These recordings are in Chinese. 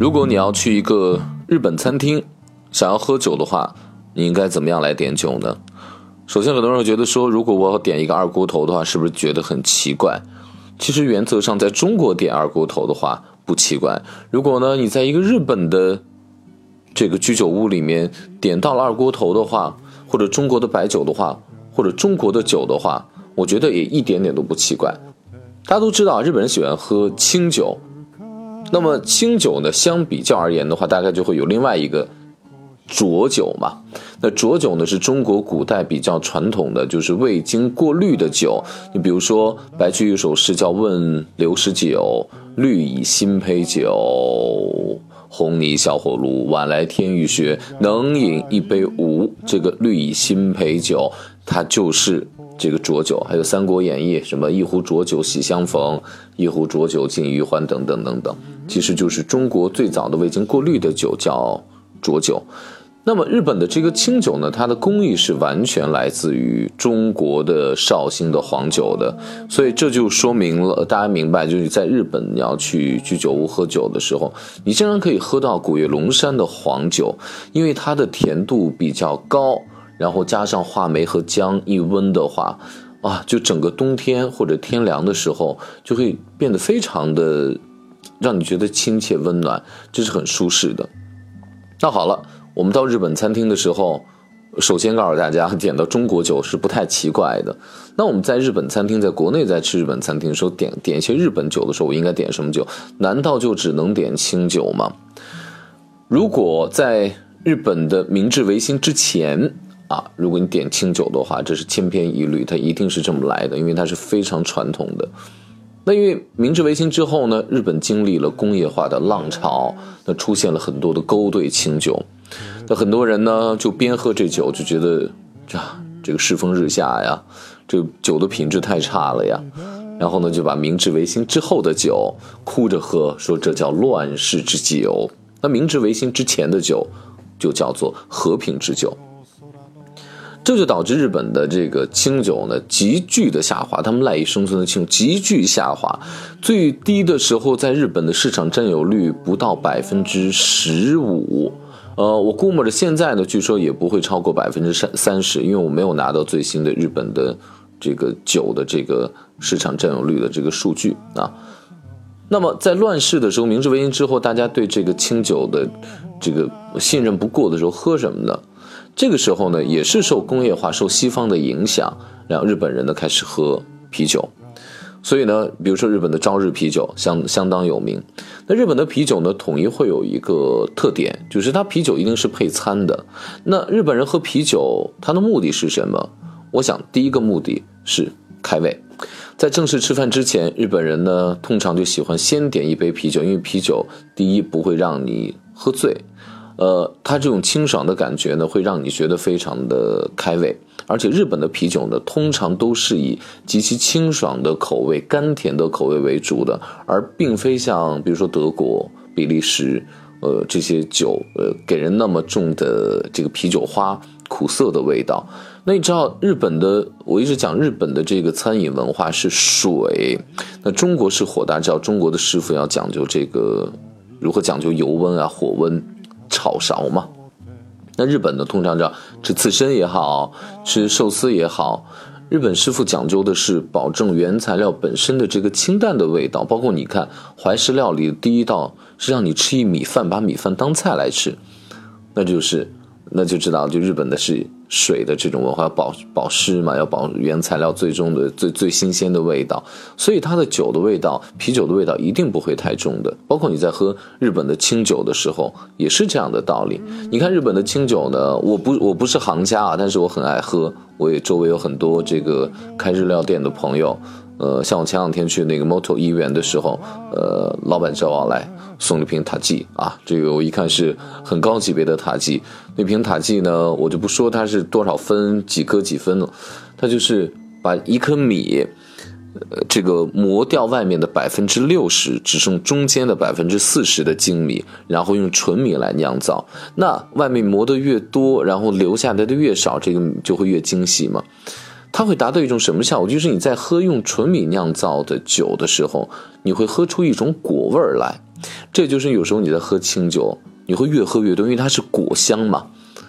如果你要去一个日本餐厅，想要喝酒的话，你应该怎么样来点酒呢？首先，很多人会觉得说，如果我要点一个二锅头的话，是不是觉得很奇怪？其实原则上，在中国点二锅头的话不奇怪。如果呢，你在一个日本的这个居酒屋里面点到了二锅头的话，或者中国的白酒的话，或者中国的酒的话，我觉得也一点点都不奇怪。大家都知道，日本人喜欢喝清酒，那么清酒呢，相比较而言的话，大概就会有另外一个。浊酒嘛，那浊酒呢是中国古代比较传统的，就是未经过滤的酒。你比如说白居易有首诗叫《问刘十九》，绿蚁新醅酒，红泥小火炉，晚来天欲雪，能饮一杯无？这个绿蚁新醅酒，它就是这个浊酒。还有《三国演义》，什么一壶浊酒喜相逢，一壶浊酒尽余欢，等等等等，其实就是中国最早的未经过滤的酒，叫浊酒。那么日本的这个清酒呢，它的工艺是完全来自于中国的绍兴的黄酒的，所以这就说明了大家明白，就是在日本你要去居酒屋喝酒的时候，你竟然可以喝到古越龙山的黄酒，因为它的甜度比较高，然后加上话梅和姜一温的话，啊，就整个冬天或者天凉的时候就会变得非常的让你觉得亲切温暖，这是很舒适的。那好了。我们到日本餐厅的时候，首先告诉大家，点到中国酒是不太奇怪的。那我们在日本餐厅，在国内在吃日本餐厅的时候，点点一些日本酒的时候，我应该点什么酒？难道就只能点清酒吗？如果在日本的明治维新之前啊，如果你点清酒的话，这是千篇一律，它一定是这么来的，因为它是非常传统的。那因为明治维新之后呢，日本经历了工业化的浪潮，那出现了很多的勾兑清酒。那很多人呢，就边喝这酒就觉得，啊，这个世风日下呀，这酒的品质太差了呀。然后呢，就把明治维新之后的酒哭着喝，说这叫乱世之酒。那明治维新之前的酒，就叫做和平之酒。这就导致日本的这个清酒呢急剧的下滑，他们赖以生存的清酒急剧下滑，最低的时候在日本的市场占有率不到百分之十五。呃，我估摸着现在呢，据说也不会超过百分之三三十，因为我没有拿到最新的日本的这个酒的这个市场占有率的这个数据啊。那么在乱世的时候，明治维新之后，大家对这个清酒的这个信任不过的时候，喝什么呢？这个时候呢，也是受工业化、受西方的影响，让日本人呢开始喝啤酒。所以呢，比如说日本的朝日啤酒相相当有名。那日本的啤酒呢，统一会有一个特点，就是它啤酒一定是配餐的。那日本人喝啤酒，它的目的是什么？我想第一个目的是开胃。在正式吃饭之前，日本人呢通常就喜欢先点一杯啤酒，因为啤酒第一不会让你喝醉。呃，它这种清爽的感觉呢，会让你觉得非常的开胃，而且日本的啤酒呢，通常都是以极其清爽的口味、甘甜的口味为主的，而并非像比如说德国、比利时，呃，这些酒，呃，给人那么重的这个啤酒花、苦涩的味道。那你知道日本的，我一直讲日本的这个餐饮文化是水，那中国是火，大家知道中国的师傅要讲究这个如何讲究油温啊、火温。炒勺嘛，那日本呢，通常叫吃刺身也好吃寿司也好，日本师傅讲究的是保证原材料本身的这个清淡的味道。包括你看怀石料理的第一道是让你吃一米饭，把米饭当菜来吃，那就是那就知道就日本的是。水的这种文化要保保湿嘛，要保原材料最终的最最新鲜的味道，所以它的酒的味道，啤酒的味道一定不会太重的。包括你在喝日本的清酒的时候，也是这样的道理。你看日本的清酒呢，我不我不是行家啊，但是我很爱喝，我也周围有很多这个开日料店的朋友。呃，像我前两天去那个 Moto 医院的时候，呃，老板叫我来送了瓶塔记啊，这个我一看是很高级别的塔记。那瓶塔记呢，我就不说它是多少分几颗几分了，它就是把一颗米，呃，这个磨掉外面的百分之六十，只剩中间的百分之四十的精米，然后用纯米来酿造。那外面磨的越多，然后留下来的越少，这个就会越精细嘛。它会达到一种什么效果？就是你在喝用纯米酿造的酒的时候，你会喝出一种果味儿来。这就是有时候你在喝清酒，你会越喝越多，因为它是果香嘛。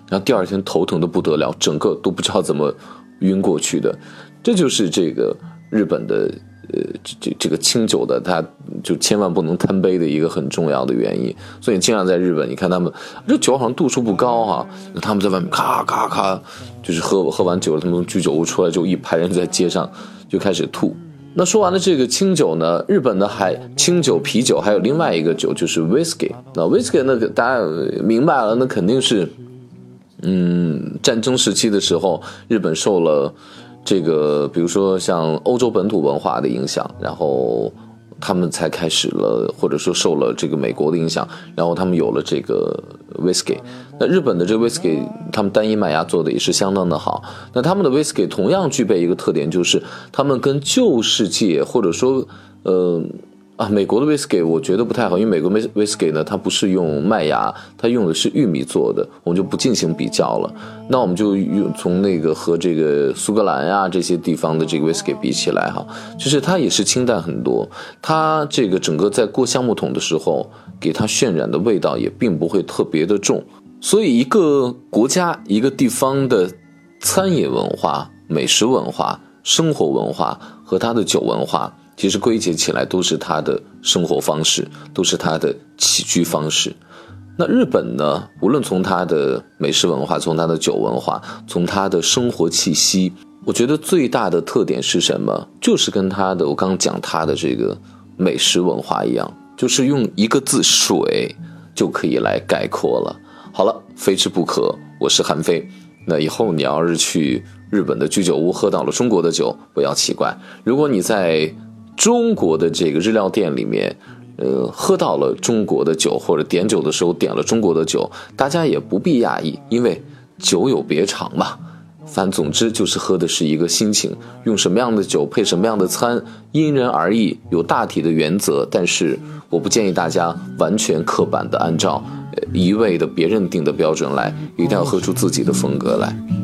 然后第二天头疼的不得了，整个都不知道怎么晕过去的。这就是这个日本的呃这这这个清酒的，它就千万不能贪杯的一个很重要的原因。所以经常在日本，你看他们这酒好像度数不高哈，他们在外面咔咔咔，就是喝喝完酒了，他们从居酒屋出来就一排人在街上就开始吐。那说完了这个清酒呢，日本的还清酒、啤酒，还有另外一个酒就是 whisky。那 whisky 那个大家明白了，那肯定是，嗯，战争时期的时候，日本受了这个，比如说像欧洲本土文化的影响，然后。他们才开始了，或者说受了这个美国的影响，然后他们有了这个 whisky。那日本的这个 whisky，他们单一麦芽做的也是相当的好。那他们的 whisky 同样具备一个特点，就是他们跟旧世界或者说，呃。啊，美国的 whisky 我觉得不太好，因为美国 whisky 呢，它不是用麦芽，它用的是玉米做的，我们就不进行比较了。那我们就用从那个和这个苏格兰呀这些地方的这个 whisky 比起来哈，就是它也是清淡很多，它这个整个在过橡木桶的时候，给它渲染的味道也并不会特别的重。所以一个国家一个地方的餐饮文化、美食文化、生活文化和它的酒文化。其实归结起来都是他的生活方式，都是他的起居方式。那日本呢？无论从他的美食文化，从他的酒文化，从他的生活气息，我觉得最大的特点是什么？就是跟他的我刚刚讲他的这个美食文化一样，就是用一个字“水”就可以来概括了。好了，非吃不可。我是韩非。那以后你要是去日本的居酒屋喝到了中国的酒，不要奇怪。如果你在中国的这个日料店里面，呃，喝到了中国的酒，或者点酒的时候点了中国的酒，大家也不必讶异，因为酒有别长嘛。反总之就是喝的是一个心情，用什么样的酒配什么样的餐，因人而异，有大体的原则。但是我不建议大家完全刻板的按照一味的别人定的标准来，一定要喝出自己的风格来。